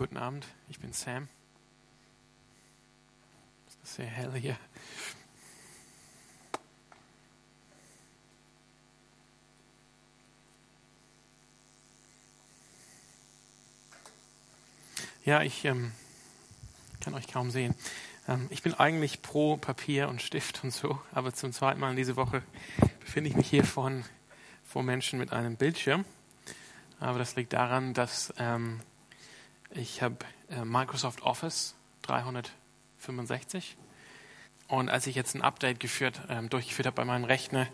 guten Abend. Ich bin Sam. Es ist sehr hell hier. Ja, ich ähm, kann euch kaum sehen. Ähm, ich bin eigentlich pro Papier und Stift und so, aber zum zweiten Mal in dieser Woche befinde ich mich hier vor, vor Menschen mit einem Bildschirm. Aber das liegt daran, dass ähm, ich habe äh, Microsoft Office 365 und als ich jetzt ein Update geführt, ähm, durchgeführt habe bei meinem Rechner,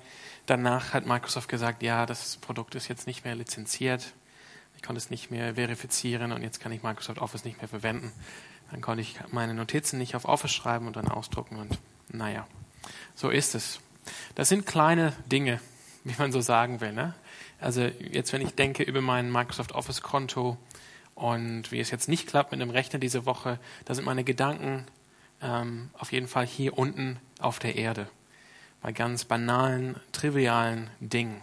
danach hat Microsoft gesagt, ja, das Produkt ist jetzt nicht mehr lizenziert. Ich konnte es nicht mehr verifizieren und jetzt kann ich Microsoft Office nicht mehr verwenden. Dann konnte ich meine Notizen nicht auf Office schreiben und dann ausdrucken und naja, so ist es. Das sind kleine Dinge, wie man so sagen will. Ne? Also jetzt, wenn ich denke über mein Microsoft Office Konto und wie es jetzt nicht klappt mit dem Rechner diese Woche, da sind meine Gedanken ähm, auf jeden Fall hier unten auf der Erde. Bei ganz banalen, trivialen Dingen.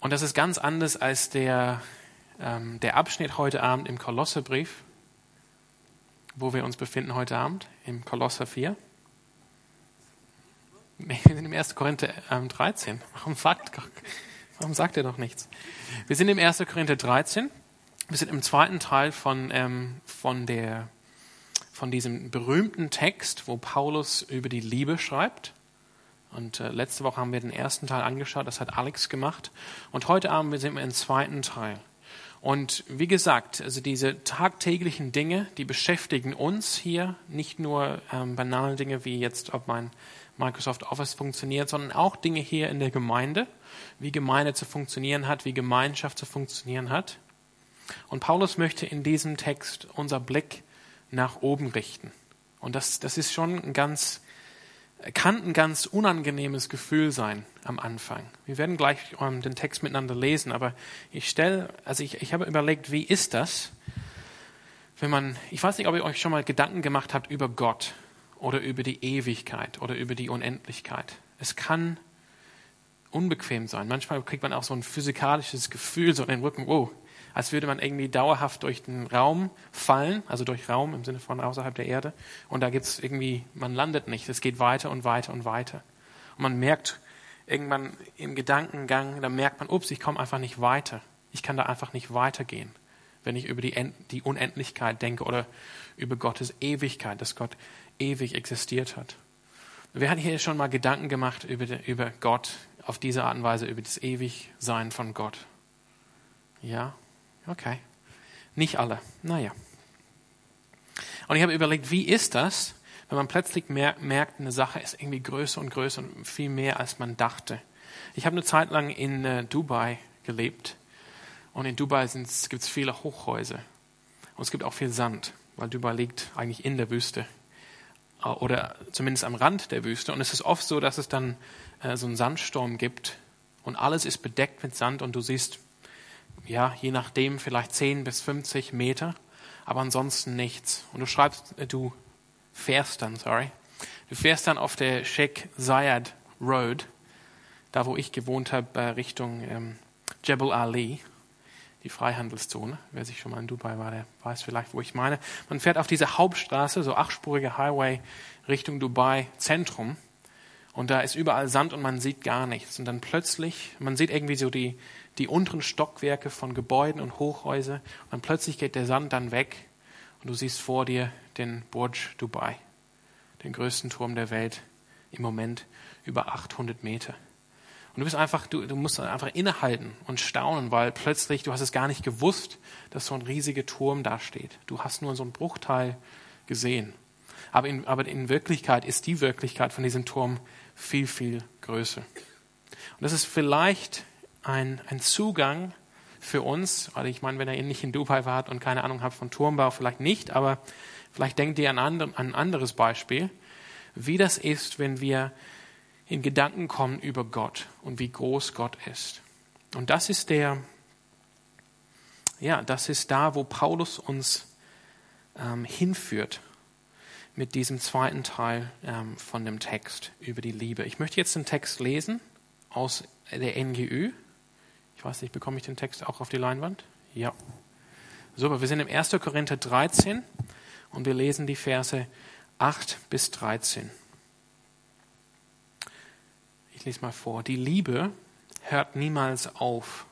Und das ist ganz anders als der, ähm, der Abschnitt heute Abend im Kolosserbrief, wo wir uns befinden heute Abend, im Kolosser 4. Nee, wir sind im 1. Korinther ähm, 13. Warum sagt, warum sagt er doch nichts? Wir sind im 1. Korinther 13. Wir sind im zweiten Teil von, ähm, von, der, von diesem berühmten Text, wo Paulus über die Liebe schreibt. Und äh, letzte Woche haben wir den ersten Teil angeschaut, das hat Alex gemacht. Und heute Abend sind wir im zweiten Teil. Und wie gesagt, also diese tagtäglichen Dinge, die beschäftigen uns hier, nicht nur ähm, banale Dinge wie jetzt, ob mein Microsoft Office funktioniert, sondern auch Dinge hier in der Gemeinde, wie Gemeinde zu funktionieren hat, wie Gemeinschaft zu funktionieren hat. Und Paulus möchte in diesem Text unser Blick nach oben richten. Und das, das ist schon ein ganz, kann ein ganz unangenehmes Gefühl sein am Anfang. Wir werden gleich um, den Text miteinander lesen, aber ich stelle, also ich, ich habe überlegt, wie ist das, wenn man, ich weiß nicht, ob ihr euch schon mal Gedanken gemacht habt über Gott oder über die Ewigkeit oder über die Unendlichkeit. Es kann unbequem sein. Manchmal kriegt man auch so ein physikalisches Gefühl, so in den Rücken, wow, als würde man irgendwie dauerhaft durch den Raum fallen, also durch Raum im Sinne von außerhalb der Erde. Und da gibt's irgendwie, man landet nicht. Es geht weiter und weiter und weiter. Und man merkt irgendwann im Gedankengang, da merkt man, ups, ich komme einfach nicht weiter. Ich kann da einfach nicht weitergehen, wenn ich über die, die Unendlichkeit denke oder über Gottes Ewigkeit, dass Gott ewig existiert hat. Wir hatten hier schon mal Gedanken gemacht über, über Gott, auf diese Art und Weise, über das Ewigsein von Gott. Ja, Okay. Nicht alle. Naja. Und ich habe überlegt, wie ist das, wenn man plötzlich merkt, eine Sache ist irgendwie größer und größer und viel mehr, als man dachte. Ich habe eine Zeit lang in äh, Dubai gelebt. Und in Dubai gibt es viele Hochhäuser. Und es gibt auch viel Sand, weil Dubai liegt eigentlich in der Wüste. Äh, oder zumindest am Rand der Wüste. Und es ist oft so, dass es dann äh, so einen Sandsturm gibt. Und alles ist bedeckt mit Sand und du siehst ja, je nachdem vielleicht 10 bis 50 Meter, aber ansonsten nichts. Und du schreibst, äh, du fährst dann, sorry, du fährst dann auf der Sheikh Zayed Road, da wo ich gewohnt habe, äh, Richtung ähm, Jebel Ali, die Freihandelszone. Wer sich schon mal in Dubai war, der weiß vielleicht, wo ich meine. Man fährt auf diese Hauptstraße, so achtspurige Highway Richtung Dubai Zentrum. Und da ist überall Sand und man sieht gar nichts. Und dann plötzlich, man sieht irgendwie so die, die unteren Stockwerke von Gebäuden und Hochhäuser und dann plötzlich geht der Sand dann weg und du siehst vor dir den Burj Dubai, den größten Turm der Welt, im Moment über 800 Meter. Und du bist einfach, du, du musst einfach innehalten und staunen, weil plötzlich, du hast es gar nicht gewusst, dass so ein riesiger Turm da steht. Du hast nur so einen Bruchteil gesehen. Aber in, aber in Wirklichkeit ist die Wirklichkeit von diesem Turm viel, viel größer. Und das ist vielleicht ein, ein Zugang für uns, also ich meine, wenn ihr nicht in Dubai wart und keine Ahnung habt von Turmbau, vielleicht nicht, aber vielleicht denkt ihr an, an ein anderes Beispiel, wie das ist, wenn wir in Gedanken kommen über Gott und wie groß Gott ist. Und das ist der, ja, das ist da, wo Paulus uns ähm, hinführt mit diesem zweiten Teil ähm, von dem Text über die Liebe. Ich möchte jetzt den Text lesen aus der NGÜ, ich weiß nicht, bekomme ich den Text auch auf die Leinwand? Ja. Super, wir sind im 1. Korinther 13 und wir lesen die Verse 8 bis 13. Ich lese mal vor. Die Liebe hört niemals auf,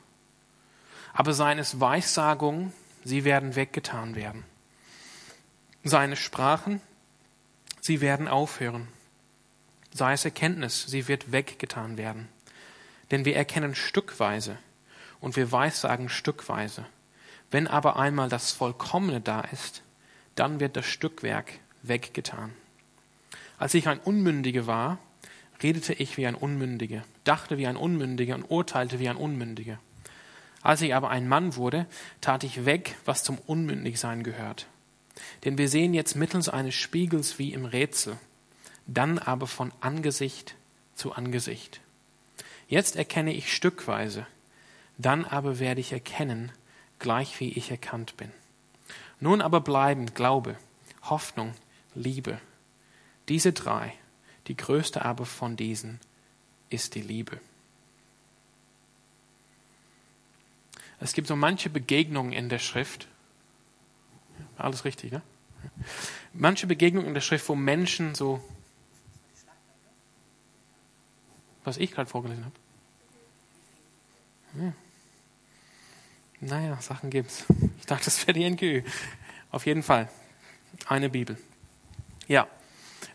aber seines Weissagung, sie werden weggetan werden. Seine Sprachen, sie werden aufhören. Sei es Erkenntnis, sie wird weggetan werden. Denn wir erkennen stückweise und wir weissagen stückweise. Wenn aber einmal das Vollkommene da ist, dann wird das Stückwerk weggetan. Als ich ein Unmündiger war, redete ich wie ein Unmündiger, dachte wie ein Unmündiger und urteilte wie ein Unmündiger. Als ich aber ein Mann wurde, tat ich weg, was zum Unmündigsein gehört. Denn wir sehen jetzt mittels eines Spiegels wie im Rätsel, dann aber von Angesicht zu Angesicht. Jetzt erkenne ich stückweise, dann aber werde ich erkennen, gleich wie ich erkannt bin. Nun aber bleiben Glaube, Hoffnung, Liebe. Diese drei, die größte aber von diesen ist die Liebe. Es gibt so manche Begegnungen in der Schrift. Alles richtig, ne? Manche Begegnungen in der Schrift, wo Menschen so. Was ich gerade vorgelesen habe. Ja. Naja, Sachen gibt's. Ich dachte, das wäre die NGÜ. Auf jeden Fall. Eine Bibel. Ja.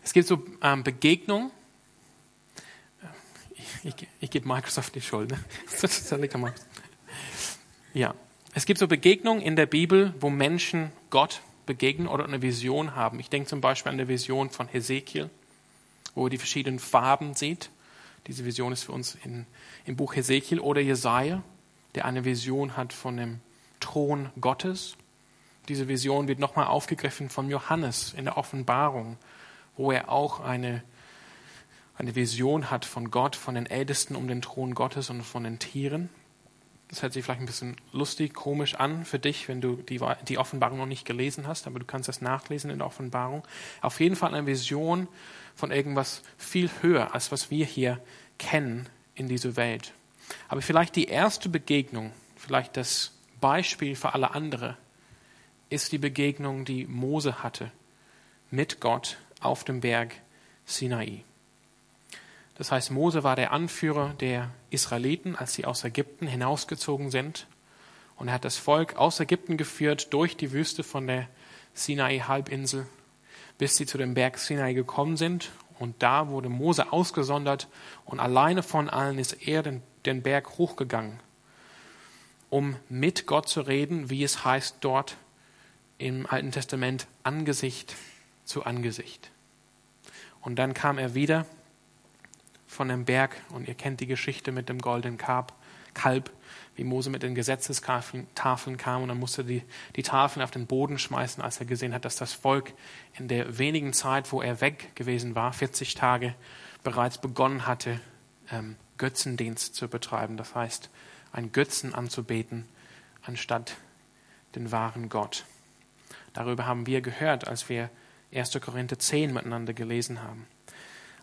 Es gibt so ähm, Begegnungen. Ich, ich, ich gebe Microsoft die Schuld. Ne? Ja. Es gibt so Begegnungen in der Bibel, wo Menschen Gott begegnen oder eine Vision haben. Ich denke zum Beispiel an die Vision von Hesekiel, wo er die verschiedenen Farben sieht. Diese Vision ist für uns in, im Buch Hesekiel oder Jesaja, der eine Vision hat von dem Thron Gottes. Diese Vision wird nochmal aufgegriffen von Johannes in der Offenbarung, wo er auch eine, eine Vision hat von Gott, von den Ältesten um den Thron Gottes und von den Tieren. Das hört sich vielleicht ein bisschen lustig, komisch an für dich, wenn du die, die Offenbarung noch nicht gelesen hast, aber du kannst das nachlesen in der Offenbarung. Auf jeden Fall eine Vision von irgendwas viel höher, als was wir hier kennen in dieser Welt. Aber vielleicht die erste Begegnung, vielleicht das Beispiel für alle anderen, ist die Begegnung, die Mose hatte mit Gott auf dem Berg Sinai. Das heißt, Mose war der Anführer der Israeliten, als sie aus Ägypten hinausgezogen sind. Und er hat das Volk aus Ägypten geführt durch die Wüste von der Sinai-Halbinsel, bis sie zu dem Berg Sinai gekommen sind. Und da wurde Mose ausgesondert und alleine von allen ist er den den Berg hochgegangen, um mit Gott zu reden, wie es heißt dort im Alten Testament, Angesicht zu Angesicht. Und dann kam er wieder von dem Berg und ihr kennt die Geschichte mit dem goldenen Kalb, Kalb wie Mose mit den Gesetzestafeln kam und dann musste die, die Tafeln auf den Boden schmeißen, als er gesehen hat, dass das Volk in der wenigen Zeit, wo er weg gewesen war, 40 Tage, bereits begonnen hatte, ähm, Götzendienst zu betreiben, das heißt, einen Götzen anzubeten, anstatt den wahren Gott. Darüber haben wir gehört, als wir 1. Korinther 10 miteinander gelesen haben.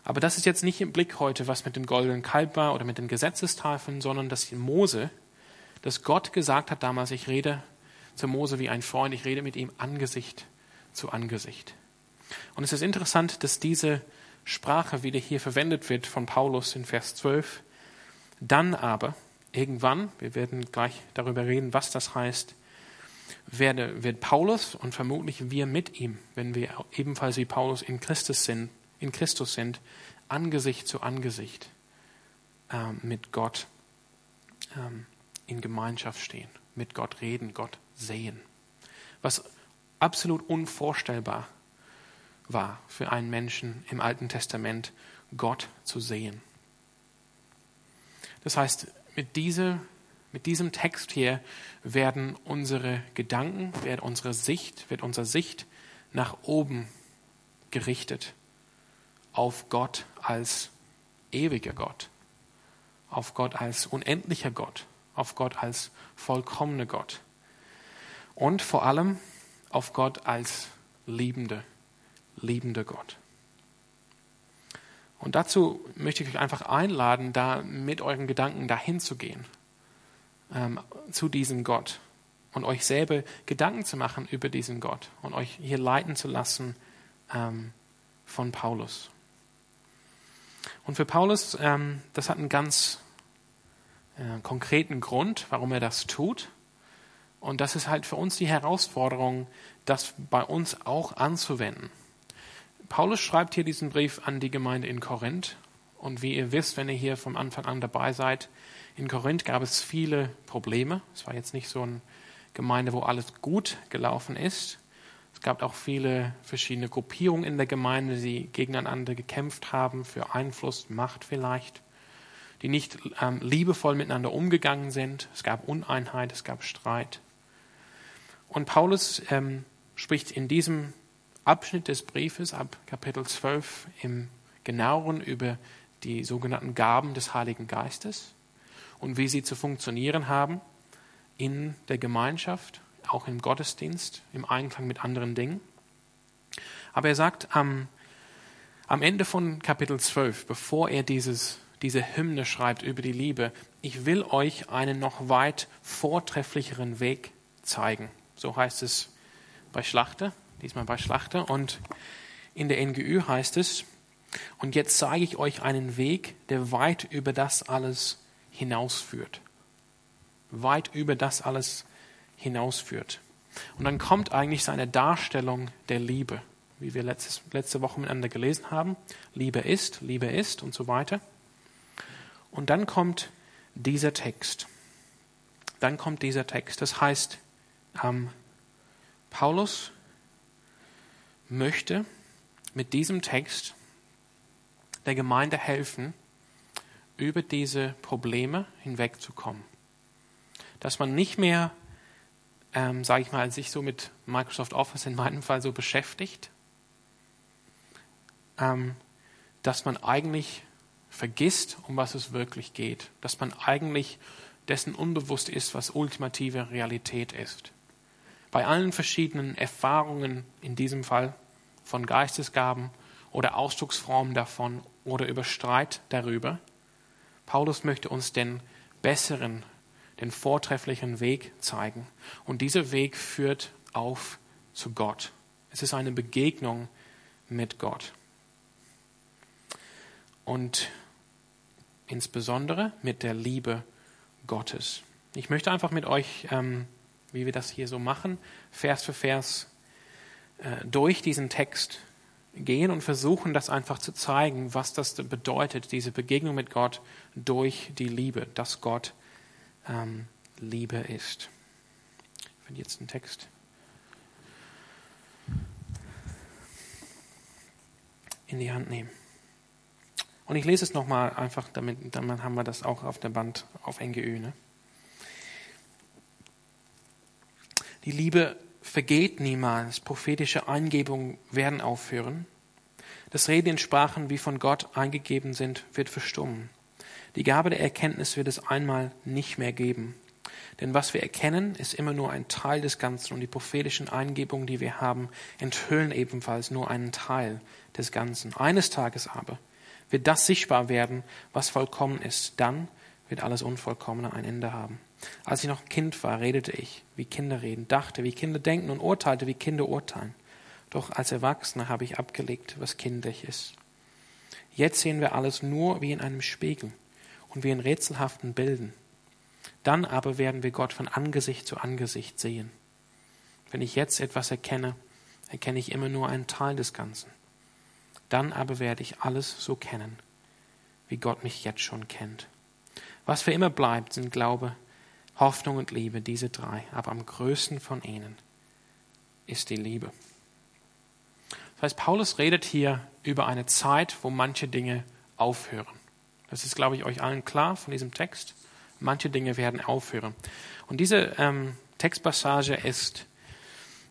Aber das ist jetzt nicht im Blick heute, was mit dem goldenen Kalb war oder mit den Gesetzestafeln, sondern dass Mose, dass Gott gesagt hat damals, ich rede zu Mose wie ein Freund, ich rede mit ihm Angesicht zu Angesicht. Und es ist interessant, dass diese Sprache wieder hier verwendet wird von Paulus in Vers 12, dann aber, irgendwann, wir werden gleich darüber reden, was das heißt, werde, wird Paulus und vermutlich wir mit ihm, wenn wir ebenfalls wie Paulus in Christus sind, in Christus sind Angesicht zu Angesicht äh, mit Gott ähm, in Gemeinschaft stehen, mit Gott reden, Gott sehen. Was absolut unvorstellbar war für einen Menschen im Alten Testament, Gott zu sehen. Das heißt, mit, diese, mit diesem Text hier werden unsere Gedanken, wird unsere Sicht, wird unsere Sicht nach oben gerichtet auf Gott als ewiger Gott, auf Gott als unendlicher Gott, auf Gott als vollkommener Gott und vor allem auf Gott als liebende, liebender Gott. Und dazu möchte ich euch einfach einladen, da mit euren Gedanken dahin zu gehen, ähm, zu diesem Gott, und euch selber Gedanken zu machen über diesen Gott und euch hier leiten zu lassen ähm, von Paulus. Und für Paulus, ähm, das hat einen ganz äh, konkreten Grund, warum er das tut. Und das ist halt für uns die Herausforderung, das bei uns auch anzuwenden. Paulus schreibt hier diesen Brief an die Gemeinde in Korinth. Und wie ihr wisst, wenn ihr hier vom Anfang an dabei seid, in Korinth gab es viele Probleme. Es war jetzt nicht so eine Gemeinde, wo alles gut gelaufen ist. Es gab auch viele verschiedene Gruppierungen in der Gemeinde, die gegeneinander gekämpft haben für Einfluss, Macht vielleicht, die nicht ähm, liebevoll miteinander umgegangen sind. Es gab Uneinheit, es gab Streit. Und Paulus ähm, spricht in diesem Abschnitt des Briefes ab Kapitel 12 im genaueren über die sogenannten Gaben des Heiligen Geistes und wie sie zu funktionieren haben in der Gemeinschaft, auch im Gottesdienst, im Einklang mit anderen Dingen. Aber er sagt am, am Ende von Kapitel 12, bevor er dieses, diese Hymne schreibt über die Liebe, ich will euch einen noch weit vortrefflicheren Weg zeigen. So heißt es bei Schlachter, diesmal bei Schlachter. Und in der NGÜ heißt es, und jetzt zeige ich euch einen Weg, der weit über das alles hinausführt. Weit über das alles hinausführt. Und dann kommt eigentlich seine Darstellung der Liebe, wie wir letztes, letzte Woche miteinander gelesen haben. Liebe ist, Liebe ist und so weiter. Und dann kommt dieser Text. Dann kommt dieser Text. Das heißt, ähm, Paulus möchte mit diesem Text der Gemeinde helfen, über diese Probleme hinwegzukommen. Dass man nicht mehr, ähm, sage ich mal, sich so mit Microsoft Office in meinem Fall so beschäftigt, ähm, dass man eigentlich vergisst, um was es wirklich geht, dass man eigentlich dessen unbewusst ist, was ultimative Realität ist. Bei allen verschiedenen Erfahrungen, in diesem Fall von Geistesgaben oder Ausdrucksformen davon oder über Streit darüber, Paulus möchte uns den besseren, den vortrefflichen Weg zeigen. Und dieser Weg führt auf zu Gott. Es ist eine Begegnung mit Gott. Und insbesondere mit der Liebe Gottes. Ich möchte einfach mit euch, ähm, wie wir das hier so machen, Vers für Vers äh, durch diesen Text gehen und versuchen, das einfach zu zeigen, was das bedeutet, diese Begegnung mit Gott durch die Liebe, dass Gott ähm, Liebe ist. Ich finde jetzt einen Text. in die Hand nehmen. Und ich lese es nochmal einfach, damit, dann haben wir das auch auf der Band auf NGÖ. Ne? Die Liebe vergeht niemals. Prophetische Eingebungen werden aufhören. Das Reden in Sprachen, wie von Gott eingegeben sind, wird verstummen. Die Gabe der Erkenntnis wird es einmal nicht mehr geben. Denn was wir erkennen, ist immer nur ein Teil des Ganzen und die prophetischen Eingebungen, die wir haben, enthüllen ebenfalls nur einen Teil des Ganzen. Eines Tages aber wird das sichtbar werden, was vollkommen ist. Dann wird alles Unvollkommene ein Ende haben. Als ich noch Kind war, redete ich, wie Kinder reden, dachte, wie Kinder denken und urteilte, wie Kinder urteilen. Doch als Erwachsener habe ich abgelegt, was kindlich ist. Jetzt sehen wir alles nur wie in einem Spiegel und wie in rätselhaften Bilden. Dann aber werden wir Gott von Angesicht zu Angesicht sehen. Wenn ich jetzt etwas erkenne, erkenne ich immer nur einen Teil des Ganzen. Dann aber werde ich alles so kennen, wie Gott mich jetzt schon kennt. Was für immer bleibt, sind Glaube, Hoffnung und Liebe, diese drei. Aber am größten von ihnen ist die Liebe. Das heißt, Paulus redet hier über eine Zeit, wo manche Dinge aufhören. Das ist, glaube ich, euch allen klar von diesem Text. Manche Dinge werden aufhören. Und diese ähm, Textpassage ist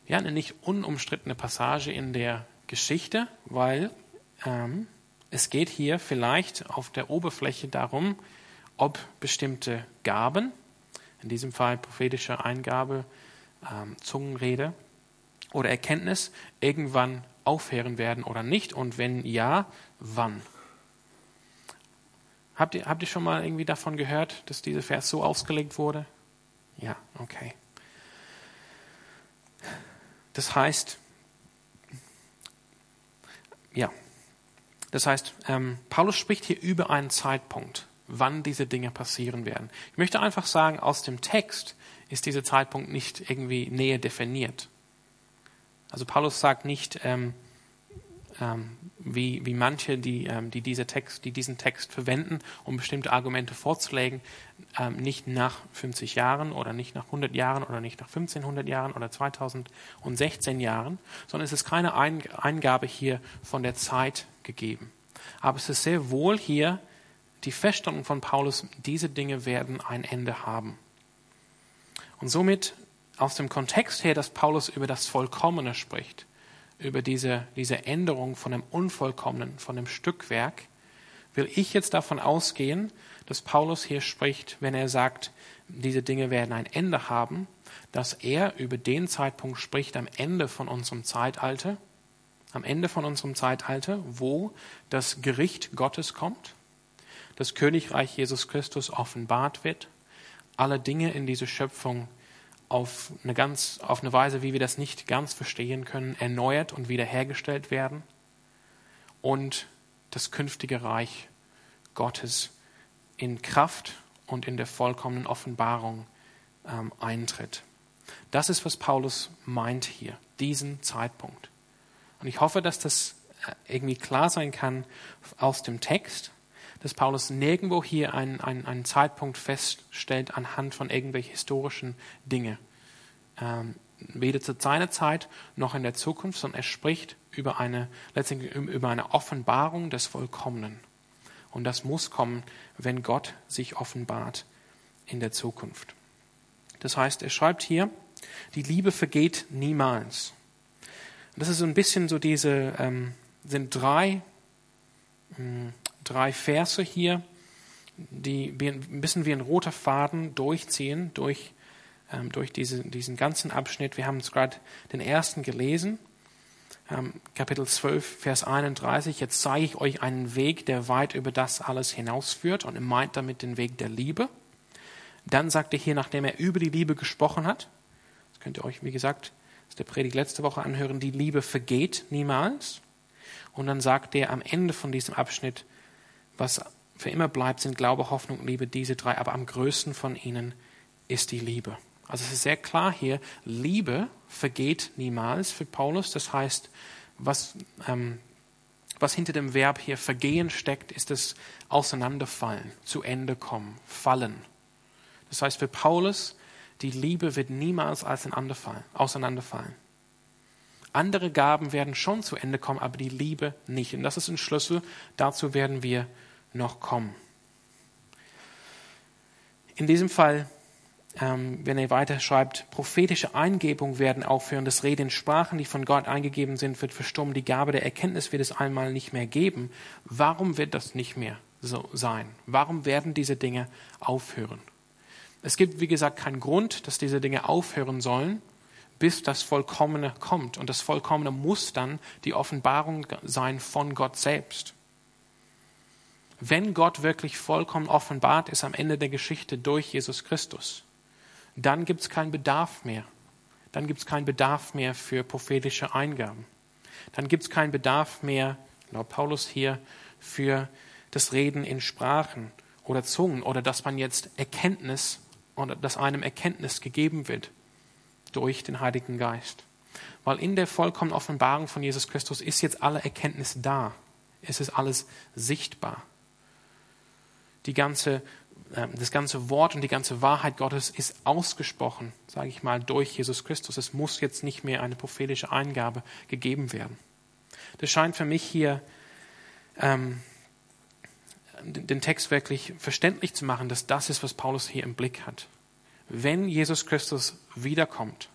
ja eine nicht unumstrittene Passage in der Geschichte, weil ähm, es geht hier vielleicht auf der Oberfläche darum, ob bestimmte Gaben, in diesem Fall prophetische Eingabe, ähm, Zungenrede oder Erkenntnis, irgendwann aufhören werden oder nicht und wenn ja, wann? Habt ihr, habt ihr schon mal irgendwie davon gehört, dass dieser Vers so ausgelegt wurde? Ja, okay. Das heißt, ja, das heißt, ähm, Paulus spricht hier über einen Zeitpunkt, wann diese Dinge passieren werden. Ich möchte einfach sagen, aus dem Text ist dieser Zeitpunkt nicht irgendwie näher definiert. Also Paulus sagt nicht, ähm, ähm, wie, wie manche, die, ähm, die, diese Text, die diesen Text verwenden, um bestimmte Argumente vorzulegen, ähm, nicht nach 50 Jahren oder nicht nach 100 Jahren oder nicht nach 1500 Jahren oder 2016 Jahren, sondern es ist keine Eingabe hier von der Zeit gegeben. Aber es ist sehr wohl hier die Feststellung von Paulus, diese Dinge werden ein Ende haben. Und somit aus dem Kontext her, dass Paulus über das Vollkommene spricht, über diese, diese Änderung von dem Unvollkommenen, von dem Stückwerk, will ich jetzt davon ausgehen, dass Paulus hier spricht, wenn er sagt, diese Dinge werden ein Ende haben, dass er über den Zeitpunkt spricht am Ende von unserem Zeitalter, am Ende von unserem Zeitalter, wo das Gericht Gottes kommt, das Königreich Jesus Christus offenbart wird, alle Dinge in dieser Schöpfung auf eine ganz, auf eine Weise, wie wir das nicht ganz verstehen können, erneuert und wiederhergestellt werden und das künftige Reich Gottes in Kraft und in der vollkommenen Offenbarung ähm, eintritt. Das ist, was Paulus meint hier, diesen Zeitpunkt. Und ich hoffe, dass das äh, irgendwie klar sein kann aus dem Text, dass Paulus nirgendwo hier einen, einen, einen Zeitpunkt feststellt anhand von irgendwelchen historischen Dingen. Ähm, weder zu seiner Zeit noch in der Zukunft, sondern er spricht über eine, letztendlich über eine Offenbarung des Vollkommenen. Und das muss kommen, wenn Gott sich offenbart in der Zukunft. Das heißt, er schreibt hier, die Liebe vergeht niemals. Das ist so ein bisschen so diese, ähm, sind drei, mh, hm, drei Verse hier, die ein bisschen wie ein roter Faden durchziehen durch, ähm, durch diese, diesen ganzen Abschnitt. Wir haben es gerade den ersten gelesen, ähm, Kapitel 12, Vers 31. Jetzt zeige ich euch einen Weg, der weit über das alles hinausführt und meint damit den Weg der Liebe. Dann sagt er hier, nachdem er über die Liebe gesprochen hat, das könnt ihr euch, wie gesagt, aus der Predigt letzte Woche anhören, die Liebe vergeht niemals. Und dann sagt er am Ende von diesem Abschnitt, was für immer bleibt, sind Glaube, Hoffnung Liebe, diese drei, aber am größten von ihnen ist die Liebe. Also es ist sehr klar hier, Liebe vergeht niemals für Paulus. Das heißt, was, ähm, was hinter dem Verb hier vergehen steckt, ist das Auseinanderfallen, zu Ende kommen, fallen. Das heißt, für Paulus, die Liebe wird niemals auseinanderfallen. Andere Gaben werden schon zu Ende kommen, aber die Liebe nicht. Und das ist ein Schlüssel, dazu werden wir noch kommen. In diesem Fall, ähm, wenn er weiter schreibt, prophetische Eingebungen werden aufhören, das Reden in Sprachen, die von Gott eingegeben sind, wird verstummen, die Gabe der Erkenntnis wird es einmal nicht mehr geben. Warum wird das nicht mehr so sein? Warum werden diese Dinge aufhören? Es gibt, wie gesagt, keinen Grund, dass diese Dinge aufhören sollen, bis das Vollkommene kommt. Und das Vollkommene muss dann die Offenbarung sein von Gott selbst. Wenn Gott wirklich vollkommen offenbart ist am Ende der Geschichte durch Jesus Christus, dann gibt es keinen Bedarf mehr. Dann gibt es keinen Bedarf mehr für prophetische Eingaben. Dann gibt es keinen Bedarf mehr, laut Paulus hier, für das Reden in Sprachen oder Zungen oder dass man jetzt Erkenntnis oder dass einem Erkenntnis gegeben wird durch den Heiligen Geist. Weil in der vollkommenen Offenbarung von Jesus Christus ist jetzt alle Erkenntnis da. Es ist alles sichtbar die ganze, äh, das ganze Wort und die ganze Wahrheit Gottes ist ausgesprochen, sage ich mal, durch Jesus Christus. Es muss jetzt nicht mehr eine prophetische Eingabe gegeben werden. Das scheint für mich hier ähm, den Text wirklich verständlich zu machen, dass das ist, was Paulus hier im Blick hat. Wenn Jesus Christus wiederkommt,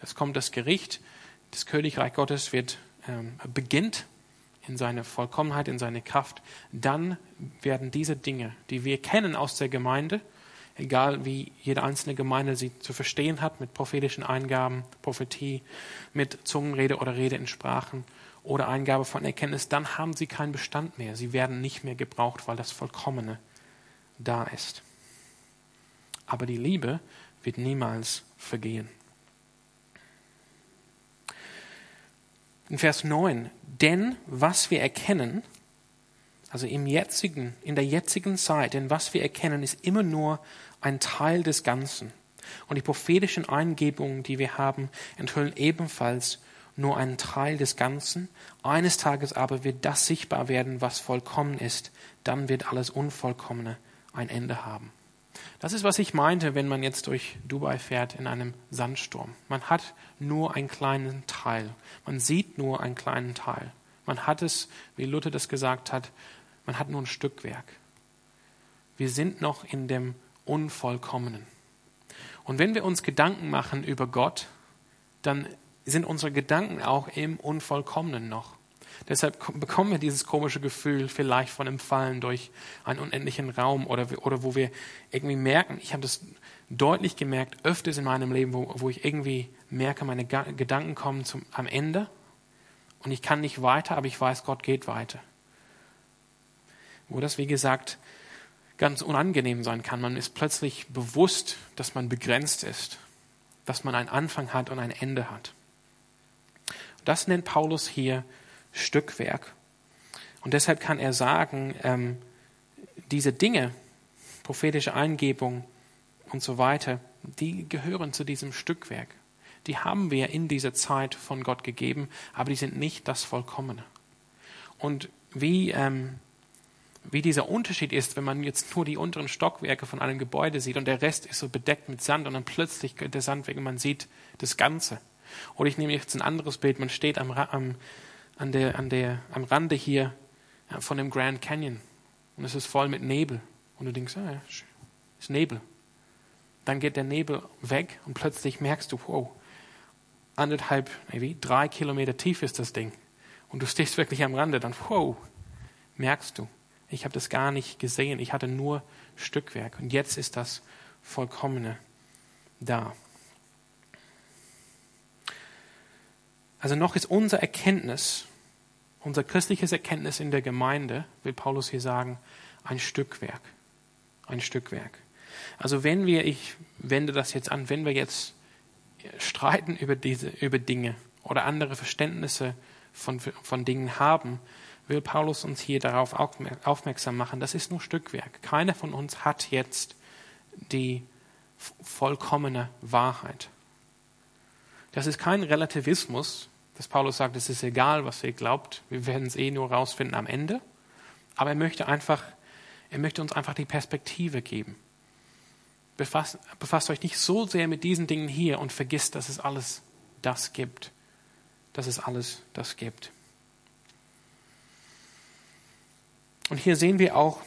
es kommt das Gericht, das Königreich Gottes wird ähm, beginnt in seine Vollkommenheit, in seine Kraft, dann werden diese Dinge, die wir kennen aus der Gemeinde, egal wie jede einzelne Gemeinde sie zu verstehen hat, mit prophetischen Eingaben, Prophetie, mit Zungenrede oder Rede in Sprachen oder Eingabe von Erkenntnis, dann haben sie keinen Bestand mehr. Sie werden nicht mehr gebraucht, weil das Vollkommene da ist. Aber die Liebe wird niemals vergehen. In Vers 9, denn was wir erkennen, also im jetzigen, in der jetzigen Zeit, denn was wir erkennen, ist immer nur ein Teil des Ganzen. Und die prophetischen Eingebungen, die wir haben, enthüllen ebenfalls nur einen Teil des Ganzen. Eines Tages aber wird das sichtbar werden, was vollkommen ist. Dann wird alles Unvollkommene ein Ende haben. Das ist, was ich meinte, wenn man jetzt durch Dubai fährt in einem Sandsturm. Man hat nur einen kleinen Teil. Man sieht nur einen kleinen Teil. Man hat es, wie Luther das gesagt hat, man hat nur ein Stückwerk. Wir sind noch in dem Unvollkommenen. Und wenn wir uns Gedanken machen über Gott, dann sind unsere Gedanken auch im Unvollkommenen noch. Deshalb bekommen wir dieses komische Gefühl vielleicht von dem Fallen durch einen unendlichen Raum oder, oder wo wir irgendwie merken, ich habe das deutlich gemerkt, öfters in meinem Leben, wo, wo ich irgendwie merke, meine Gedanken kommen zum, am Ende und ich kann nicht weiter, aber ich weiß, Gott geht weiter. Wo das, wie gesagt, ganz unangenehm sein kann. Man ist plötzlich bewusst, dass man begrenzt ist, dass man einen Anfang hat und ein Ende hat. Das nennt Paulus hier Stückwerk. Und deshalb kann er sagen, ähm, diese Dinge, prophetische Eingebung und so weiter, die gehören zu diesem Stückwerk. Die haben wir in dieser Zeit von Gott gegeben, aber die sind nicht das Vollkommene. Und wie, ähm, wie dieser Unterschied ist, wenn man jetzt nur die unteren Stockwerke von einem Gebäude sieht und der Rest ist so bedeckt mit Sand und dann plötzlich der Sand weg und man sieht das Ganze. Oder ich nehme jetzt ein anderes Bild, man steht am, am an der, an der, am Rande hier von dem Grand Canyon und es ist voll mit Nebel. Und du denkst, ah, ist Nebel. Dann geht der Nebel weg und plötzlich merkst du, wow, anderthalb, wie, drei Kilometer tief ist das Ding. Und du stehst wirklich am Rande, dann, wow, merkst du, ich habe das gar nicht gesehen, ich hatte nur Stückwerk. Und jetzt ist das Vollkommene da. Also noch ist unser Erkenntnis, unser christliches Erkenntnis in der Gemeinde, will Paulus hier sagen, ein Stückwerk. Ein Stückwerk. Also wenn wir, ich wende das jetzt an, wenn wir jetzt streiten über diese, über Dinge oder andere Verständnisse von, von Dingen haben, will Paulus uns hier darauf aufmerksam machen, das ist nur Stückwerk. Keiner von uns hat jetzt die vollkommene Wahrheit. Das ist kein Relativismus, dass Paulus sagt, es ist egal, was ihr glaubt, wir werden es eh nur rausfinden am Ende. Aber er möchte einfach, er möchte uns einfach die Perspektive geben. Befasst, befasst euch nicht so sehr mit diesen Dingen hier und vergisst, dass es alles das gibt. Dass es alles das gibt. Und hier sehen wir auch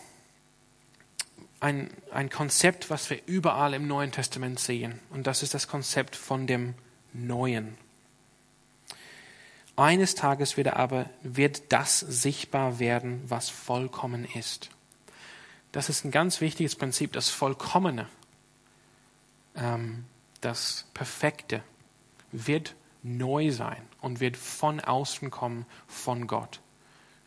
ein, ein Konzept, was wir überall im Neuen Testament sehen. Und das ist das Konzept von dem Neuen. Eines Tages wird aber, wird das sichtbar werden, was vollkommen ist. Das ist ein ganz wichtiges Prinzip, das Vollkommene, ähm, das Perfekte wird neu sein und wird von außen kommen von Gott.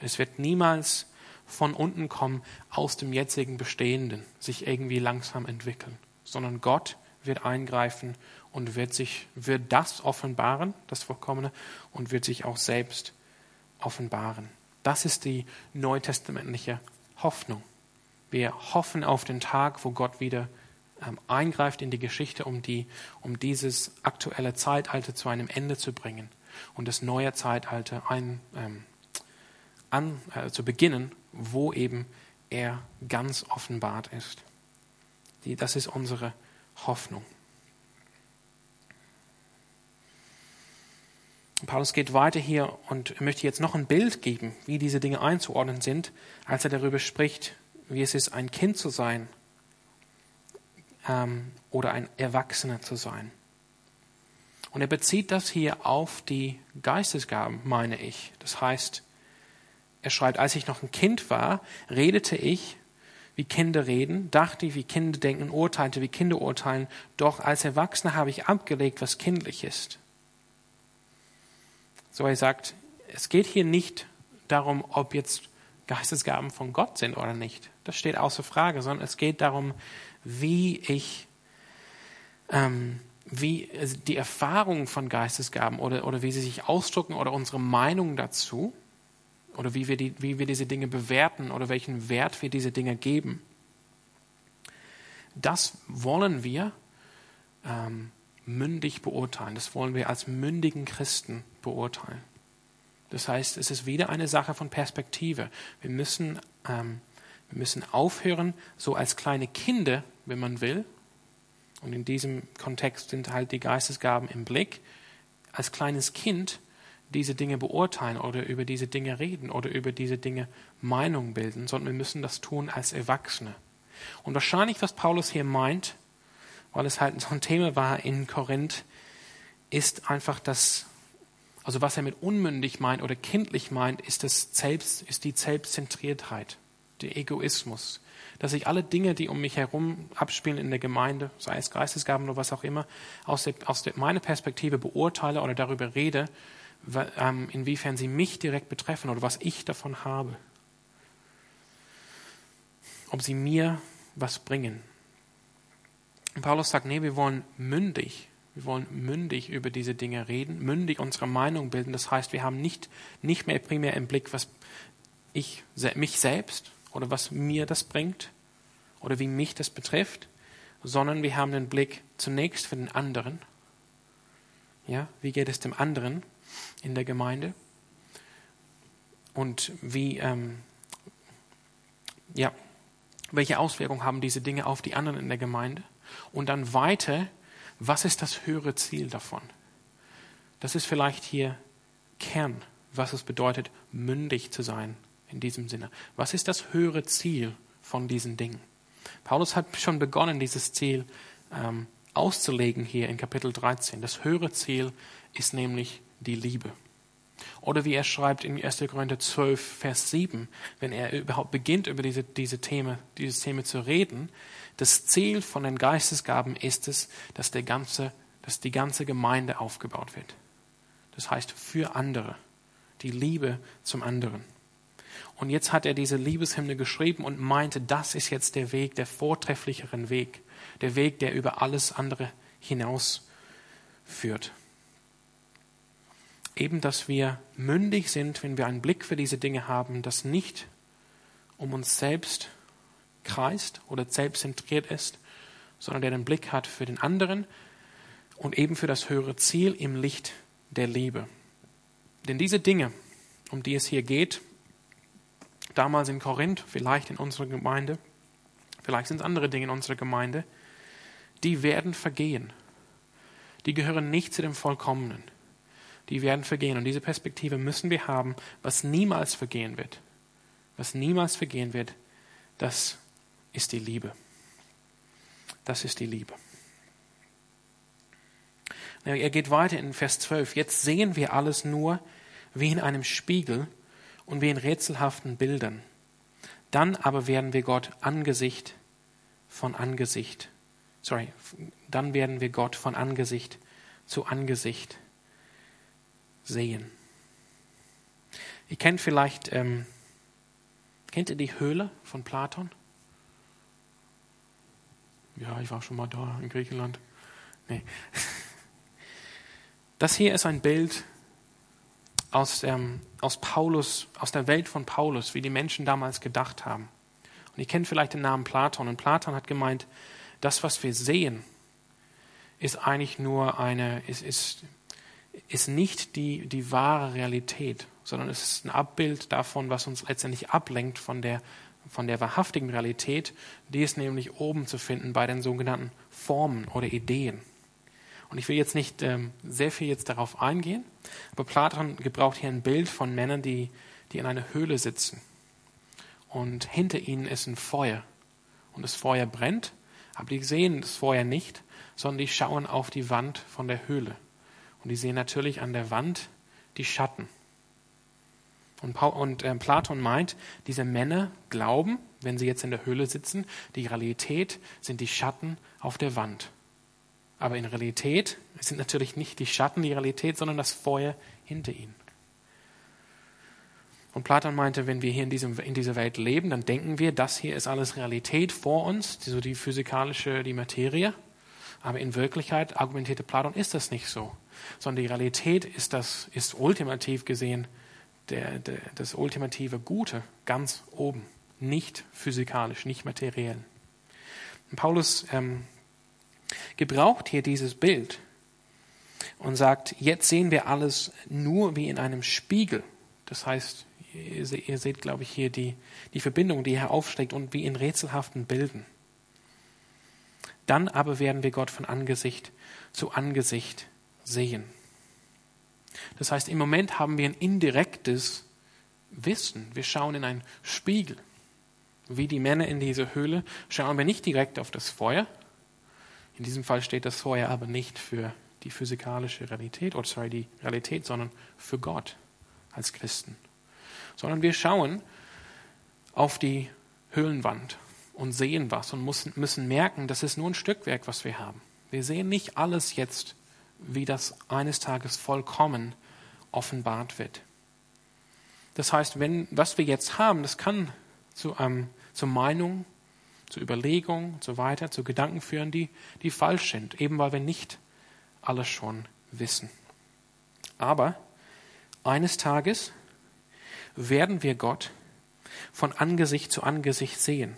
Es wird niemals von unten kommen aus dem jetzigen Bestehenden, sich irgendwie langsam entwickeln, sondern Gott wird eingreifen und wird sich, wird das offenbaren, das Vollkommene, und wird sich auch selbst offenbaren. Das ist die neutestamentliche Hoffnung. Wir hoffen auf den Tag, wo Gott wieder ähm, eingreift in die Geschichte, um, die, um dieses aktuelle Zeitalter zu einem Ende zu bringen und das neue Zeitalter ein, ähm, an, äh, zu beginnen, wo eben er ganz offenbart ist. Die, das ist unsere Hoffnung. Paulus geht weiter hier und möchte jetzt noch ein Bild geben, wie diese Dinge einzuordnen sind, als er darüber spricht, wie es ist, ein Kind zu sein ähm, oder ein Erwachsener zu sein. Und er bezieht das hier auf die Geistesgaben, meine ich. Das heißt, er schreibt, als ich noch ein Kind war, redete ich, wie Kinder reden, dachte ich, wie Kinder denken, urteilte, wie Kinder urteilen, doch als Erwachsener habe ich abgelegt, was kindlich ist. So er sagt, es geht hier nicht darum, ob jetzt Geistesgaben von Gott sind oder nicht. Das steht außer Frage, sondern es geht darum, wie ich, ähm, wie die Erfahrung von Geistesgaben oder, oder wie sie sich ausdrücken oder unsere Meinung dazu oder wie wir, die, wie wir diese Dinge bewerten oder welchen Wert wir diese Dinge geben, das wollen wir ähm, mündig beurteilen. Das wollen wir als mündigen Christen beurteilen. Das heißt, es ist wieder eine Sache von Perspektive. Wir müssen, ähm, wir müssen aufhören, so als kleine Kinder, wenn man will, und in diesem Kontext sind halt die Geistesgaben im Blick, als kleines Kind diese Dinge beurteilen oder über diese Dinge reden oder über diese Dinge Meinung bilden, sondern wir müssen das tun als Erwachsene. Und wahrscheinlich, was Paulus hier meint, weil es halt so ein Thema war in Korinth, ist einfach das, also was er mit unmündig meint oder kindlich meint, ist das Selbst, ist die Selbstzentriertheit, der Egoismus, dass ich alle Dinge, die um mich herum abspielen in der Gemeinde, sei es Geistesgaben oder was auch immer, aus, der, aus der, meiner Perspektive beurteile oder darüber rede, ähm, inwiefern sie mich direkt betreffen oder was ich davon habe. Ob sie mir was bringen. Und Paulus sagt, nee, wir wollen mündig, wir wollen mündig über diese Dinge reden, mündig unsere Meinung bilden. Das heißt, wir haben nicht, nicht mehr primär im Blick, was ich, mich selbst oder was mir das bringt oder wie mich das betrifft, sondern wir haben den Blick zunächst für den anderen. Ja, wie geht es dem anderen in der Gemeinde? Und wie, ähm, ja, welche Auswirkungen haben diese Dinge auf die anderen in der Gemeinde? Und dann weiter, was ist das höhere Ziel davon? Das ist vielleicht hier Kern, was es bedeutet, mündig zu sein in diesem Sinne. Was ist das höhere Ziel von diesen Dingen? Paulus hat schon begonnen, dieses Ziel ähm, auszulegen hier in Kapitel 13. Das höhere Ziel ist nämlich die Liebe. Oder wie er schreibt in 1. Korinther 12, Vers 7, wenn er überhaupt beginnt, über diese, diese Thema, dieses Thema zu reden, das Ziel von den Geistesgaben ist es, dass, der ganze, dass die ganze Gemeinde aufgebaut wird. Das heißt, für andere. Die Liebe zum anderen. Und jetzt hat er diese Liebeshymne geschrieben und meinte, das ist jetzt der Weg, der vortrefflicheren Weg, der Weg, der über alles andere hinaus führt. Eben, dass wir mündig sind, wenn wir einen Blick für diese Dinge haben, das nicht um uns selbst kreist oder selbstzentriert ist, sondern der den Blick hat für den anderen und eben für das höhere Ziel im Licht der Liebe. Denn diese Dinge, um die es hier geht, damals in Korinth, vielleicht in unserer Gemeinde, vielleicht sind es andere Dinge in unserer Gemeinde, die werden vergehen. Die gehören nicht zu dem Vollkommenen. Die werden vergehen. Und diese Perspektive müssen wir haben, was niemals vergehen wird. Was niemals vergehen wird, das ist die Liebe. Das ist die Liebe. Er geht weiter in Vers 12. Jetzt sehen wir alles nur wie in einem Spiegel und wie in rätselhaften Bildern. Dann aber werden wir Gott Angesicht von Angesicht, sorry, dann werden wir Gott von Angesicht zu Angesicht sehen. Ihr kennt vielleicht, ähm, kennt ihr die Höhle von Platon? Ja, ich war schon mal da in Griechenland. Nee. Das hier ist ein Bild aus, ähm, aus Paulus, aus der Welt von Paulus, wie die Menschen damals gedacht haben. Und ihr kennt vielleicht den Namen Platon. Und Platon hat gemeint, das, was wir sehen, ist eigentlich nur eine, ist, ist, ist nicht die, die wahre Realität, sondern es ist ein Abbild davon, was uns letztendlich ablenkt von der, von der wahrhaftigen Realität. Die ist nämlich oben zu finden bei den sogenannten Formen oder Ideen. Und ich will jetzt nicht ähm, sehr viel jetzt darauf eingehen, aber Platon gebraucht hier ein Bild von Männern, die, die in einer Höhle sitzen. Und hinter ihnen ist ein Feuer. Und das Feuer brennt, aber die sehen das Feuer nicht, sondern die schauen auf die Wand von der Höhle. Und die sehen natürlich an der Wand die Schatten. Und, Paul, und äh, Platon meint, diese Männer glauben, wenn sie jetzt in der Höhle sitzen, die Realität sind die Schatten auf der Wand. Aber in Realität sind natürlich nicht die Schatten die Realität, sondern das Feuer hinter ihnen. Und Platon meinte, wenn wir hier in, diesem, in dieser Welt leben, dann denken wir, das hier ist alles Realität vor uns, so die physikalische, die Materie. Aber in Wirklichkeit argumentierte Platon, ist das nicht so. Sondern die Realität ist das, ist ultimativ gesehen der, der, das ultimative Gute ganz oben. Nicht physikalisch, nicht materiell. Und Paulus ähm, gebraucht hier dieses Bild und sagt, jetzt sehen wir alles nur wie in einem Spiegel. Das heißt, ihr seht, glaube ich, hier die, die Verbindung, die er aufschlägt und wie in rätselhaften Bilden. Dann aber werden wir Gott von Angesicht zu Angesicht sehen. Das heißt, im Moment haben wir ein indirektes Wissen. Wir schauen in einen Spiegel. Wie die Männer in dieser Höhle schauen wir nicht direkt auf das Feuer. In diesem Fall steht das Feuer aber nicht für die physikalische Realität, oder sorry, die Realität, sondern für Gott als Christen. Sondern wir schauen auf die Höhlenwand und sehen was und müssen, müssen merken, das ist nur ein Stückwerk, was wir haben. Wir sehen nicht alles jetzt, wie das eines Tages vollkommen offenbart wird. Das heißt, wenn, was wir jetzt haben, das kann zu, ähm, zur Meinung, zur Überlegung und so weiter, zu Gedanken führen, die, die falsch sind, eben weil wir nicht alles schon wissen. Aber eines Tages werden wir Gott von Angesicht zu Angesicht sehen.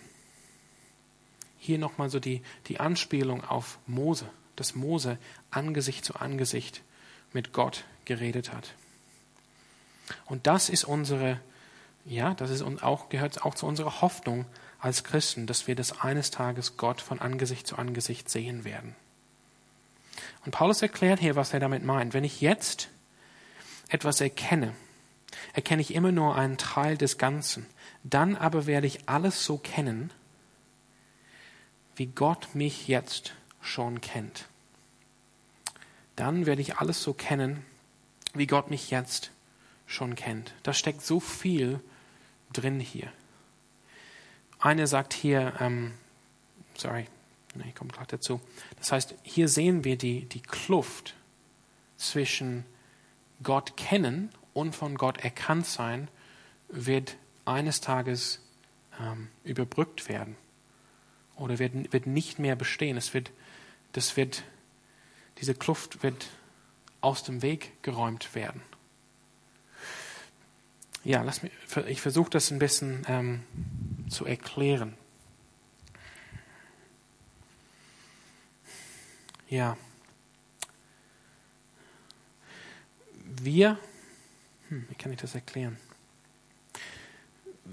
Hier nochmal so die, die Anspielung auf Mose, dass Mose Angesicht zu Angesicht mit Gott geredet hat. Und das ist unsere, ja, das ist auch, gehört auch zu unserer Hoffnung als Christen, dass wir das eines Tages Gott von Angesicht zu Angesicht sehen werden. Und Paulus erklärt hier, was er damit meint. Wenn ich jetzt etwas erkenne, erkenne ich immer nur einen Teil des Ganzen. Dann aber werde ich alles so kennen, wie Gott mich jetzt schon kennt. Dann werde ich alles so kennen, wie Gott mich jetzt schon kennt. Da steckt so viel drin hier. Eine sagt hier, ähm, sorry, ich komme gleich dazu. Das heißt, hier sehen wir die, die Kluft zwischen Gott kennen und von Gott erkannt sein, wird eines Tages ähm, überbrückt werden oder wird, wird nicht mehr bestehen. Es wird, das wird, diese Kluft wird aus dem Weg geräumt werden. Ja, lass mich, ich versuche das ein bisschen ähm, zu erklären. Ja. Wir, hm, wie kann ich das erklären?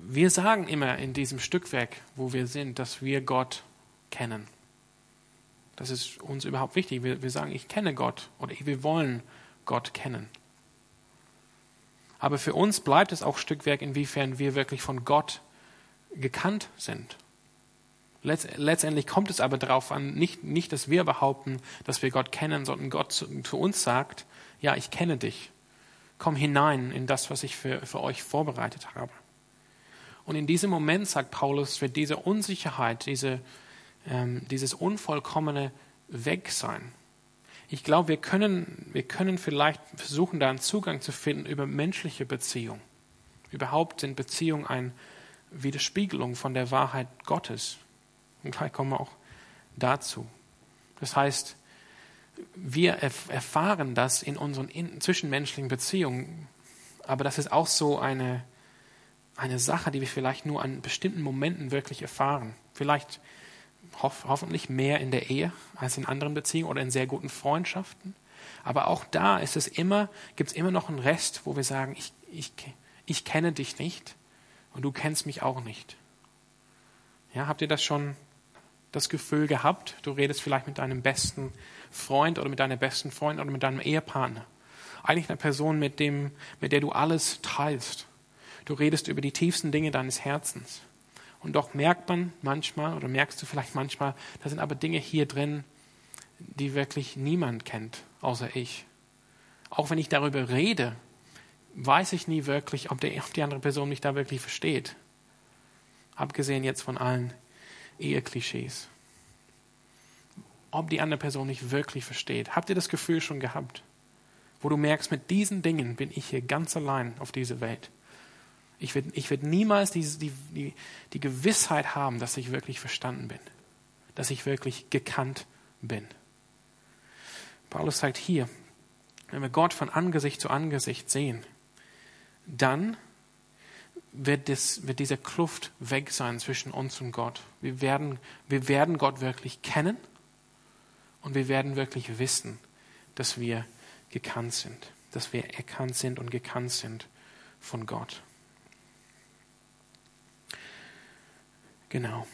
wir sagen immer in diesem Stückwerk, wo wir sind, dass wir Gott kennen. Das ist uns überhaupt wichtig. Wir, wir sagen, ich kenne Gott oder wir wollen Gott kennen. Aber für uns bleibt es auch Stückwerk, inwiefern wir wirklich von Gott gekannt sind. Letztendlich kommt es aber darauf an, nicht, nicht, dass wir behaupten, dass wir Gott kennen, sondern Gott zu, zu uns sagt, ja, ich kenne dich. Komm hinein in das, was ich für, für euch vorbereitet habe. Und in diesem Moment, sagt Paulus, wird diese Unsicherheit, diese, dieses Unvollkommene weg sein. Ich glaube, wir können, wir können vielleicht versuchen, da einen Zugang zu finden über menschliche Beziehungen. Überhaupt sind Beziehungen eine Widerspiegelung von der Wahrheit Gottes. Und gleich kommen wir auch dazu. Das heißt, wir erfahren das in unseren zwischenmenschlichen Beziehungen, aber das ist auch so eine, eine Sache, die wir vielleicht nur an bestimmten Momenten wirklich erfahren. Vielleicht hoff, hoffentlich mehr in der Ehe als in anderen Beziehungen oder in sehr guten Freundschaften. Aber auch da ist es immer, gibt es immer noch einen Rest, wo wir sagen, ich, ich, ich kenne dich nicht und du kennst mich auch nicht. Ja, habt ihr das schon das Gefühl gehabt? Du redest vielleicht mit deinem besten Freund oder mit deiner besten Freundin oder mit deinem Ehepartner. Eigentlich eine Person, mit, dem, mit der du alles teilst. Du redest über die tiefsten Dinge deines Herzens. Und doch merkt man manchmal, oder merkst du vielleicht manchmal, da sind aber Dinge hier drin, die wirklich niemand kennt, außer ich. Auch wenn ich darüber rede, weiß ich nie wirklich, ob, der, ob die andere Person mich da wirklich versteht. Abgesehen jetzt von allen Eheklischees. Ob die andere Person mich wirklich versteht. Habt ihr das Gefühl schon gehabt? Wo du merkst, mit diesen Dingen bin ich hier ganz allein auf dieser Welt. Ich werde ich werd niemals die, die, die, Gewissheit haben, dass ich wirklich verstanden bin, dass ich wirklich gekannt bin. Paulus sagt hier, wenn wir Gott von Angesicht zu Angesicht sehen, dann wird, das, wird diese Kluft weg sein zwischen uns und Gott. Wir werden, wir werden Gott wirklich kennen und wir werden wirklich wissen, dass wir gekannt sind, dass wir erkannt sind und gekannt sind von Gott. Genau.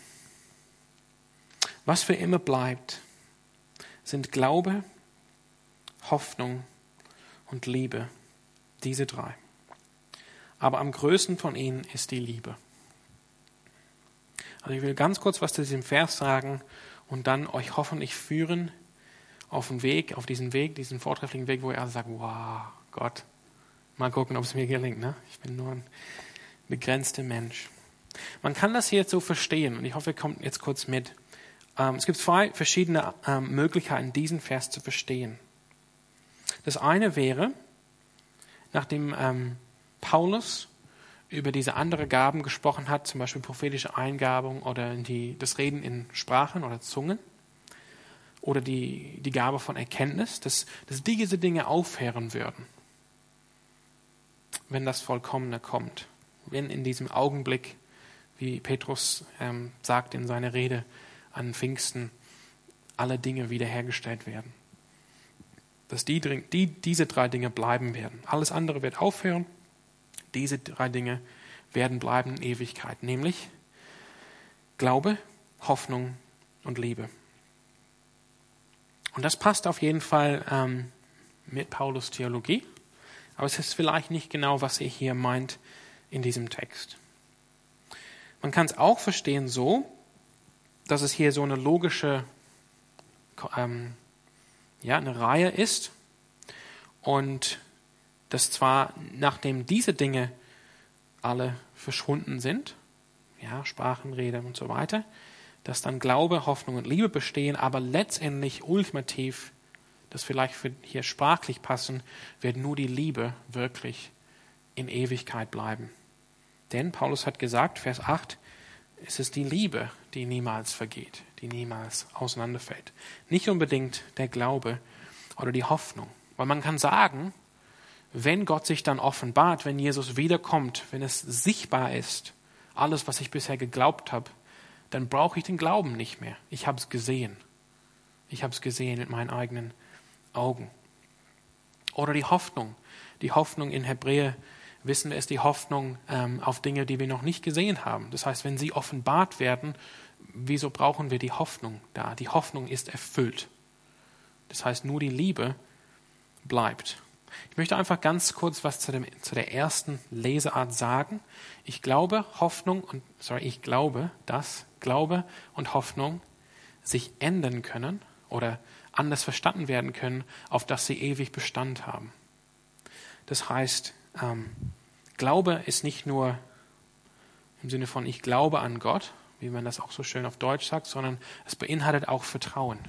Was für immer bleibt, sind Glaube, Hoffnung und Liebe. Diese drei. Aber am größten von ihnen ist die Liebe. Also ich will ganz kurz was zu diesem Vers sagen und dann euch hoffentlich führen auf den Weg, auf diesen Weg, diesen vortrefflichen Weg, wo ihr alle sagt, wow, Gott, mal gucken, ob es mir gelingt. Ne? Ich bin nur ein begrenzter Mensch. Man kann das hier so verstehen und ich hoffe, ihr kommt jetzt kurz mit. Ähm, es gibt zwei verschiedene ähm, Möglichkeiten, diesen Vers zu verstehen. Das eine wäre, nachdem ähm, Paulus über diese andere Gaben gesprochen hat, zum Beispiel prophetische Eingabung oder die, das Reden in Sprachen oder Zungen oder die, die Gabe von Erkenntnis, dass, dass diese Dinge aufhören würden, wenn das Vollkommene kommt, wenn in diesem Augenblick, wie Petrus ähm, sagt in seiner Rede an Pfingsten, alle Dinge wiederhergestellt werden. Dass die, die, diese drei Dinge bleiben werden. Alles andere wird aufhören diese drei Dinge werden bleiben in Ewigkeit, nämlich Glaube, Hoffnung und Liebe. Und das passt auf jeden Fall ähm, mit Paulus Theologie, aber es ist vielleicht nicht genau, was er hier meint in diesem Text. Man kann es auch verstehen so, dass es hier so eine logische ähm, ja, eine Reihe ist und dass zwar nachdem diese Dinge alle verschwunden sind, ja, Sprachenrede und so weiter, dass dann Glaube, Hoffnung und Liebe bestehen, aber letztendlich ultimativ, das vielleicht für hier sprachlich passen, wird nur die Liebe wirklich in Ewigkeit bleiben. Denn Paulus hat gesagt, Vers 8, es ist die Liebe, die niemals vergeht, die niemals auseinanderfällt. Nicht unbedingt der Glaube oder die Hoffnung. Weil man kann sagen, wenn Gott sich dann offenbart, wenn Jesus wiederkommt, wenn es sichtbar ist, alles, was ich bisher geglaubt habe, dann brauche ich den Glauben nicht mehr. Ich habe es gesehen. Ich habe es gesehen mit meinen eigenen Augen. Oder die Hoffnung. Die Hoffnung in Hebräer wissen wir, ist die Hoffnung ähm, auf Dinge, die wir noch nicht gesehen haben. Das heißt, wenn sie offenbart werden, wieso brauchen wir die Hoffnung da? Die Hoffnung ist erfüllt. Das heißt, nur die Liebe bleibt. Ich möchte einfach ganz kurz was zu, dem, zu der ersten Leseart sagen. Ich glaube, Hoffnung und, sorry, ich glaube, dass Glaube und Hoffnung sich ändern können oder anders verstanden werden können, auf dass sie ewig Bestand haben. Das heißt, ähm, Glaube ist nicht nur im Sinne von ich glaube an Gott, wie man das auch so schön auf Deutsch sagt, sondern es beinhaltet auch Vertrauen,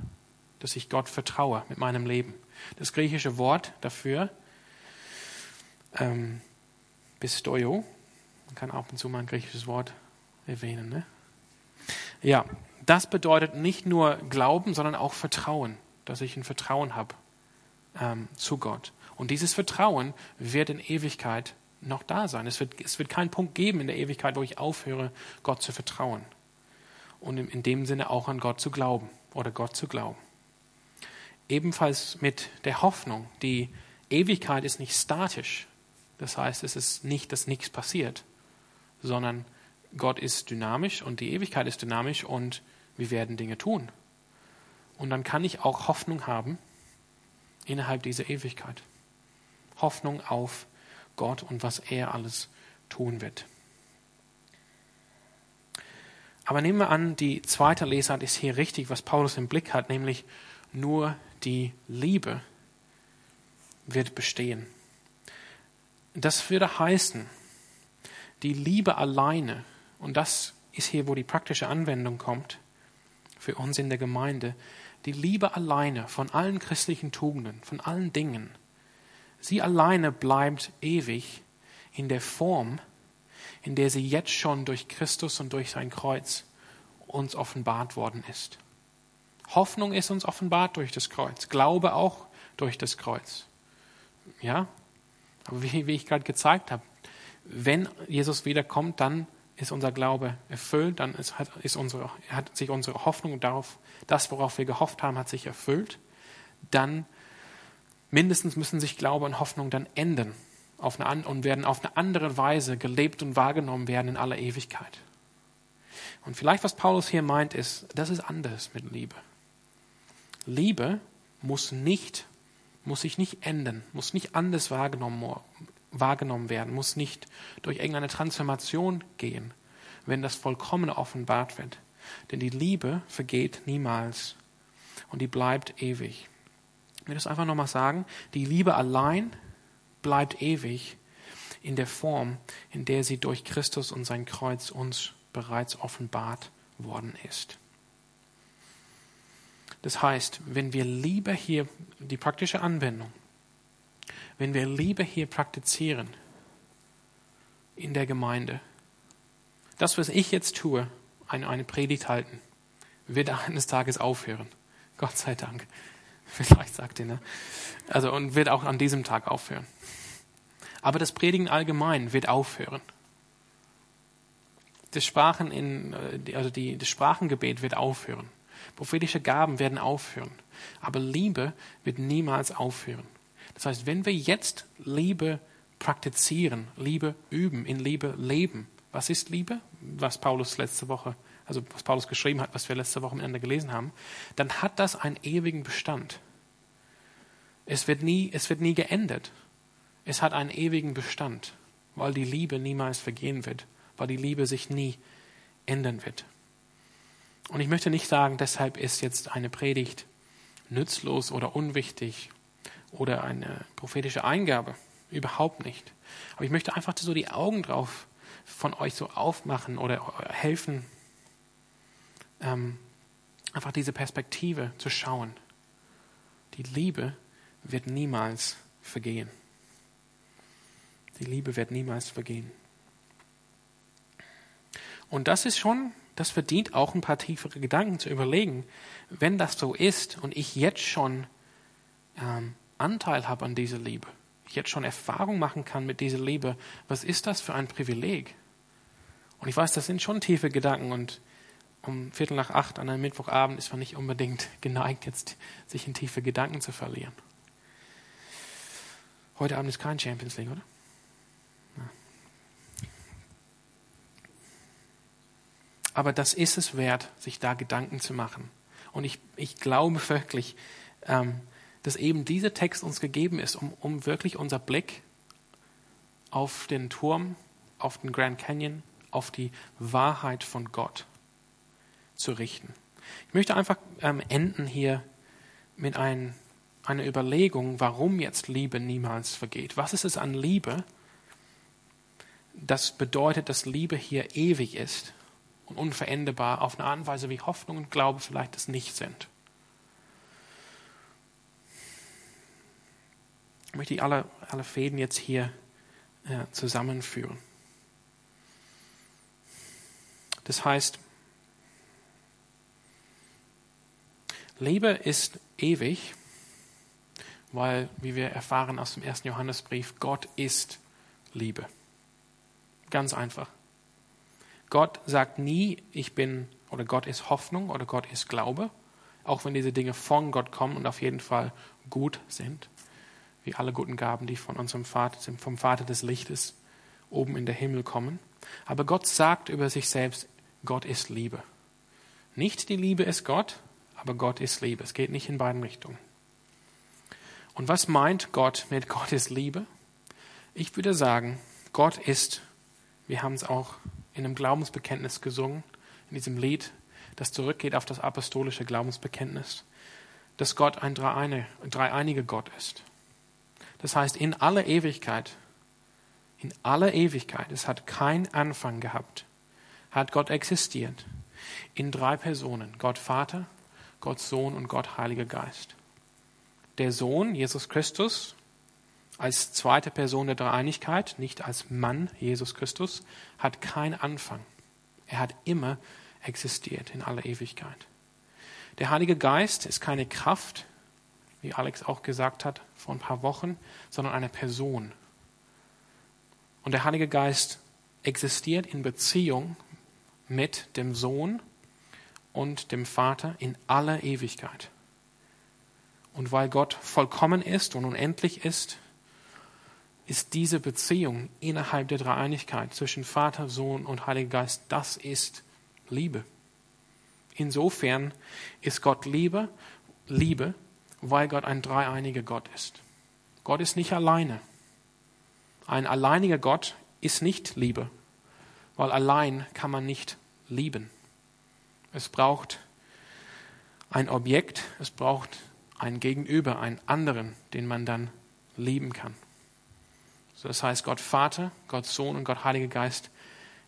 dass ich Gott vertraue mit meinem Leben. Das griechische Wort dafür, ähm, Pistoio, man kann ab und zu mal ein griechisches Wort erwähnen. Ne? Ja, das bedeutet nicht nur Glauben, sondern auch Vertrauen, dass ich ein Vertrauen habe ähm, zu Gott. Und dieses Vertrauen wird in Ewigkeit noch da sein. Es wird, es wird keinen Punkt geben in der Ewigkeit, wo ich aufhöre, Gott zu vertrauen. Und in, in dem Sinne auch an Gott zu glauben oder Gott zu glauben ebenfalls mit der Hoffnung. Die Ewigkeit ist nicht statisch. Das heißt, es ist nicht, dass nichts passiert, sondern Gott ist dynamisch und die Ewigkeit ist dynamisch und wir werden Dinge tun. Und dann kann ich auch Hoffnung haben innerhalb dieser Ewigkeit. Hoffnung auf Gott und was er alles tun wird. Aber nehmen wir an, die zweite Lesart ist hier richtig, was Paulus im Blick hat, nämlich nur die Liebe wird bestehen. Das würde heißen, die Liebe alleine, und das ist hier, wo die praktische Anwendung kommt, für uns in der Gemeinde, die Liebe alleine von allen christlichen Tugenden, von allen Dingen, sie alleine bleibt ewig in der Form, in der sie jetzt schon durch Christus und durch sein Kreuz uns offenbart worden ist. Hoffnung ist uns offenbart durch das Kreuz. Glaube auch durch das Kreuz. Ja? Aber wie, wie ich gerade gezeigt habe, wenn Jesus wiederkommt, dann ist unser Glaube erfüllt, dann ist, hat, ist unsere, hat sich unsere Hoffnung darauf, das, worauf wir gehofft haben, hat sich erfüllt. Dann mindestens müssen sich Glaube und Hoffnung dann enden auf eine, und werden auf eine andere Weise gelebt und wahrgenommen werden in aller Ewigkeit. Und vielleicht, was Paulus hier meint, ist, das ist anders mit Liebe. Liebe muss nicht, muss sich nicht ändern, muss nicht anders wahrgenommen, wahrgenommen werden, muss nicht durch irgendeine Transformation gehen, wenn das Vollkommene offenbart wird. Denn die Liebe vergeht niemals und die bleibt ewig. Ich will das einfach nochmal sagen. Die Liebe allein bleibt ewig in der Form, in der sie durch Christus und sein Kreuz uns bereits offenbart worden ist. Das heißt, wenn wir Liebe hier, die praktische Anwendung, wenn wir Liebe hier praktizieren in der Gemeinde, das, was ich jetzt tue, eine, eine Predigt halten, wird eines Tages aufhören. Gott sei Dank. Vielleicht sagt ihr, ne? Also, und wird auch an diesem Tag aufhören. Aber das Predigen allgemein wird aufhören das Sprachen in, äh, also die, das Sprachengebet wird aufhören. Prophetische Gaben werden aufhören. Aber Liebe wird niemals aufhören. Das heißt, wenn wir jetzt Liebe praktizieren, Liebe üben, in Liebe leben, was ist Liebe? Was Paulus letzte Woche, also was Paulus geschrieben hat, was wir letzte Woche miteinander gelesen haben, dann hat das einen ewigen Bestand. Es wird nie, es wird nie geendet. Es hat einen ewigen Bestand, weil die Liebe niemals vergehen wird weil die Liebe sich nie ändern wird. Und ich möchte nicht sagen, deshalb ist jetzt eine Predigt nützlos oder unwichtig oder eine prophetische Eingabe. Überhaupt nicht. Aber ich möchte einfach so die Augen drauf von euch so aufmachen oder helfen, ähm, einfach diese Perspektive zu schauen. Die Liebe wird niemals vergehen. Die Liebe wird niemals vergehen. Und das ist schon, das verdient auch ein paar tiefere Gedanken zu überlegen. Wenn das so ist und ich jetzt schon ähm, Anteil habe an dieser Liebe, ich jetzt schon Erfahrung machen kann mit dieser Liebe, was ist das für ein Privileg? Und ich weiß, das sind schon tiefe Gedanken und um Viertel nach acht an einem Mittwochabend ist man nicht unbedingt geneigt, jetzt sich in tiefe Gedanken zu verlieren. Heute Abend ist kein Champions League, oder? Aber das ist es wert, sich da Gedanken zu machen. Und ich, ich glaube wirklich, ähm, dass eben dieser Text uns gegeben ist, um, um wirklich unser Blick auf den Turm, auf den Grand Canyon, auf die Wahrheit von Gott zu richten. Ich möchte einfach ähm, enden hier mit ein, einer Überlegung, warum jetzt Liebe niemals vergeht. Was ist es an Liebe, das bedeutet, dass Liebe hier ewig ist und unveränderbar auf eine Art und Weise, wie Hoffnung und Glaube vielleicht es nicht sind. Ich möchte alle, alle Fäden jetzt hier äh, zusammenführen. Das heißt, Liebe ist ewig, weil, wie wir erfahren aus dem ersten Johannesbrief, Gott ist Liebe. Ganz einfach. Gott sagt nie, ich bin oder Gott ist Hoffnung oder Gott ist Glaube, auch wenn diese Dinge von Gott kommen und auf jeden Fall gut sind, wie alle guten Gaben, die von unserem Vater, vom Vater des Lichtes oben in der Himmel kommen. Aber Gott sagt über sich selbst, Gott ist Liebe. Nicht die Liebe ist Gott, aber Gott ist Liebe. Es geht nicht in beiden Richtungen. Und was meint Gott mit Gott ist Liebe? Ich würde sagen, Gott ist, wir haben es auch in einem Glaubensbekenntnis gesungen, in diesem Lied, das zurückgeht auf das apostolische Glaubensbekenntnis, dass Gott ein dreieiniger Gott ist. Das heißt, in aller Ewigkeit, in aller Ewigkeit, es hat keinen Anfang gehabt, hat Gott existiert in drei Personen, Gott Vater, Gott Sohn und Gott Heiliger Geist. Der Sohn, Jesus Christus, als zweite Person der Dreieinigkeit, nicht als Mann Jesus Christus, hat keinen Anfang. Er hat immer existiert in aller Ewigkeit. Der Heilige Geist ist keine Kraft, wie Alex auch gesagt hat vor ein paar Wochen, sondern eine Person. Und der Heilige Geist existiert in Beziehung mit dem Sohn und dem Vater in aller Ewigkeit. Und weil Gott vollkommen ist und unendlich ist, ist diese Beziehung innerhalb der Dreieinigkeit zwischen Vater, Sohn und Heiliger Geist, das ist Liebe. Insofern ist Gott Liebe, Liebe, weil Gott ein dreieiniger Gott ist. Gott ist nicht alleine. Ein alleiniger Gott ist nicht Liebe, weil allein kann man nicht lieben. Es braucht ein Objekt, es braucht ein Gegenüber, einen anderen, den man dann lieben kann. So, das heißt, Gott Vater, Gott Sohn und Gott Heiliger Geist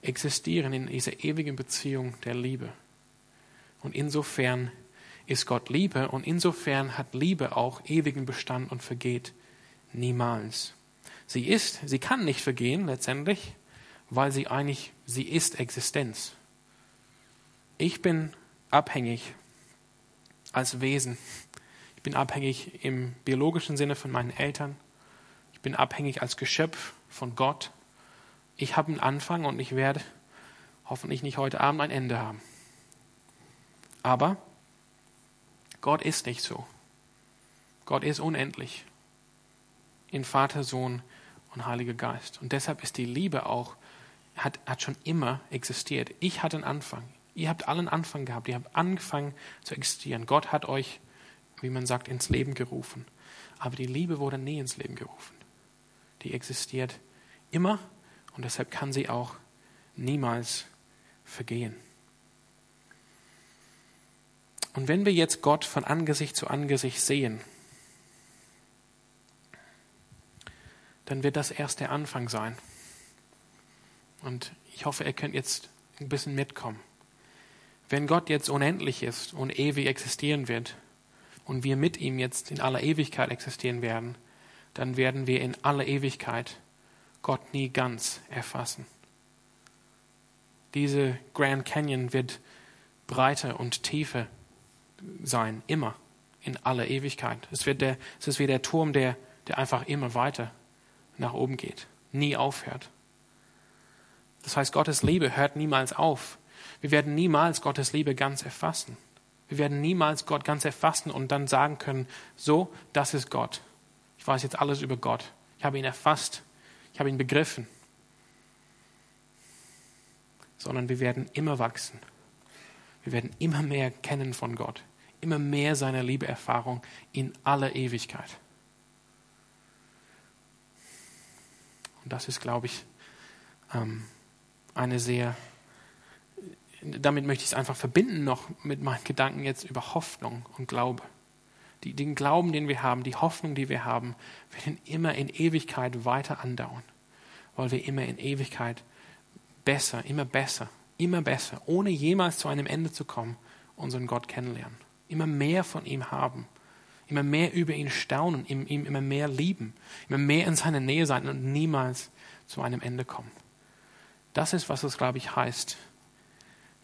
existieren in dieser ewigen Beziehung der Liebe. Und insofern ist Gott Liebe und insofern hat Liebe auch ewigen Bestand und vergeht niemals. Sie ist, sie kann nicht vergehen letztendlich, weil sie eigentlich, sie ist Existenz. Ich bin abhängig als Wesen. Ich bin abhängig im biologischen Sinne von meinen Eltern. Ich bin abhängig als Geschöpf von Gott. Ich habe einen Anfang und ich werde hoffentlich nicht heute Abend ein Ende haben. Aber Gott ist nicht so. Gott ist unendlich in Vater, Sohn und Heiliger Geist. Und deshalb ist die Liebe auch, hat, hat schon immer existiert. Ich hatte einen Anfang. Ihr habt allen Anfang gehabt. Ihr habt angefangen zu existieren. Gott hat euch, wie man sagt, ins Leben gerufen. Aber die Liebe wurde nie ins Leben gerufen. Die existiert immer und deshalb kann sie auch niemals vergehen. Und wenn wir jetzt Gott von Angesicht zu Angesicht sehen, dann wird das erst der Anfang sein. Und ich hoffe, ihr könnt jetzt ein bisschen mitkommen. Wenn Gott jetzt unendlich ist und ewig existieren wird und wir mit ihm jetzt in aller Ewigkeit existieren werden, dann werden wir in aller Ewigkeit Gott nie ganz erfassen. Diese Grand Canyon wird breiter und tiefer sein, immer, in aller Ewigkeit. Es, wird der, es ist wie der Turm, der, der einfach immer weiter nach oben geht, nie aufhört. Das heißt, Gottes Liebe hört niemals auf. Wir werden niemals Gottes Liebe ganz erfassen. Wir werden niemals Gott ganz erfassen und dann sagen können, so, das ist Gott. Ich weiß jetzt alles über Gott. Ich habe ihn erfasst. Ich habe ihn begriffen. Sondern wir werden immer wachsen. Wir werden immer mehr kennen von Gott. Immer mehr seiner Liebeerfahrung in aller Ewigkeit. Und das ist, glaube ich, ähm, eine sehr damit möchte ich es einfach verbinden noch mit meinen Gedanken jetzt über Hoffnung und Glaube. Die, den Glauben, den wir haben, die Hoffnung, die wir haben, werden immer in Ewigkeit weiter andauern, weil wir immer in Ewigkeit besser, immer besser, immer besser, ohne jemals zu einem Ende zu kommen, unseren Gott kennenlernen. Immer mehr von ihm haben, immer mehr über ihn staunen, ihm, ihm immer mehr lieben, immer mehr in seiner Nähe sein und niemals zu einem Ende kommen. Das ist, was es, glaube ich, heißt,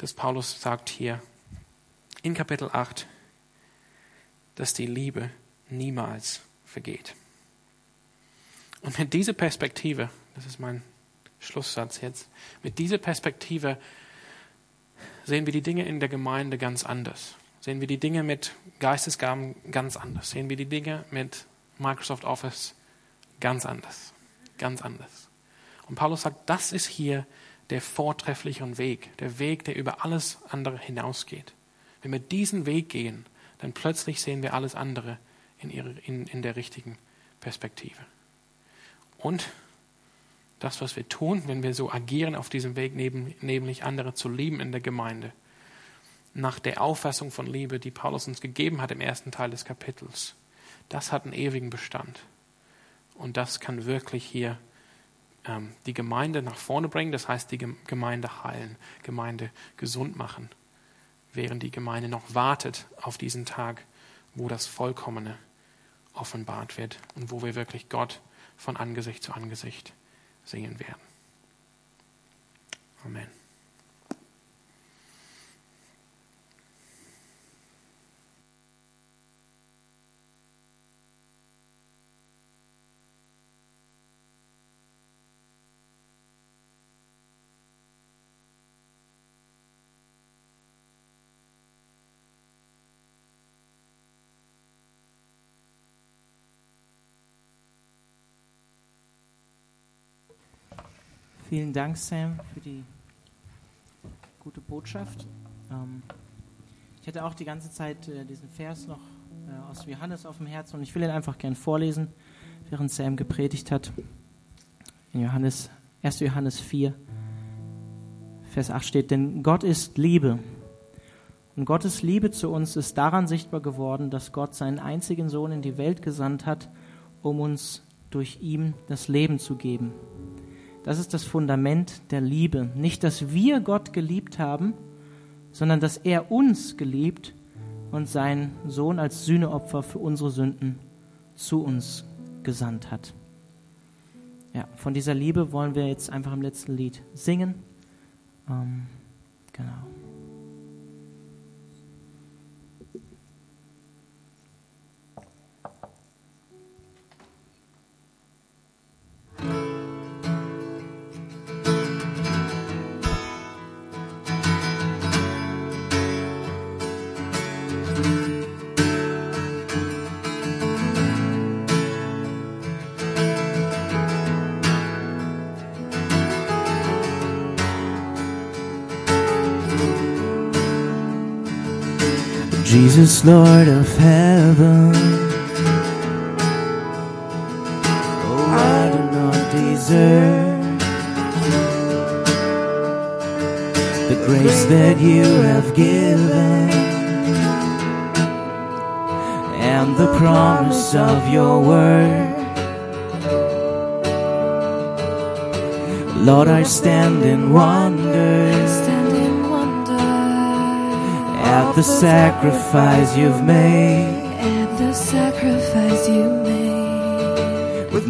dass Paulus sagt hier in Kapitel 8, dass die Liebe niemals vergeht. Und mit dieser Perspektive, das ist mein Schlusssatz jetzt, mit dieser Perspektive sehen wir die Dinge in der Gemeinde ganz anders. Sehen wir die Dinge mit Geistesgaben ganz anders. Sehen wir die Dinge mit Microsoft Office ganz anders. Ganz anders. Und Paulus sagt, das ist hier der vortreffliche Weg, der Weg, der über alles andere hinausgeht. Wenn wir diesen Weg gehen, dann plötzlich sehen wir alles andere in, ihre, in, in der richtigen Perspektive. Und das, was wir tun, wenn wir so agieren auf diesem Weg, neben, nämlich andere zu lieben in der Gemeinde, nach der Auffassung von Liebe, die Paulus uns gegeben hat im ersten Teil des Kapitels, das hat einen ewigen Bestand. Und das kann wirklich hier die Gemeinde nach vorne bringen, das heißt die Gemeinde heilen, Gemeinde gesund machen, während die Gemeinde noch wartet auf diesen Tag, wo das Vollkommene offenbart wird und wo wir wirklich Gott von Angesicht zu Angesicht sehen werden. Amen. Vielen Dank, Sam, für die gute Botschaft. Ähm, ich hatte auch die ganze Zeit äh, diesen Vers noch äh, aus Johannes auf dem Herzen und ich will ihn einfach gern vorlesen, während Sam gepredigt hat. In Johannes, 1. Johannes 4, Vers 8 steht, denn Gott ist Liebe. Und Gottes Liebe zu uns ist daran sichtbar geworden, dass Gott seinen einzigen Sohn in die Welt gesandt hat, um uns durch ihn das Leben zu geben. Das ist das Fundament der Liebe. Nicht, dass wir Gott geliebt haben, sondern dass er uns geliebt und seinen Sohn als Sühneopfer für unsere Sünden zu uns gesandt hat. Ja, von dieser Liebe wollen wir jetzt einfach im letzten Lied singen. Ähm, genau. Jesus, Lord of heaven. Oh, I do not deserve the grace that you have given and the promise of your word. Lord, I stand in wonder the sacrifice you've made. at the sacrifice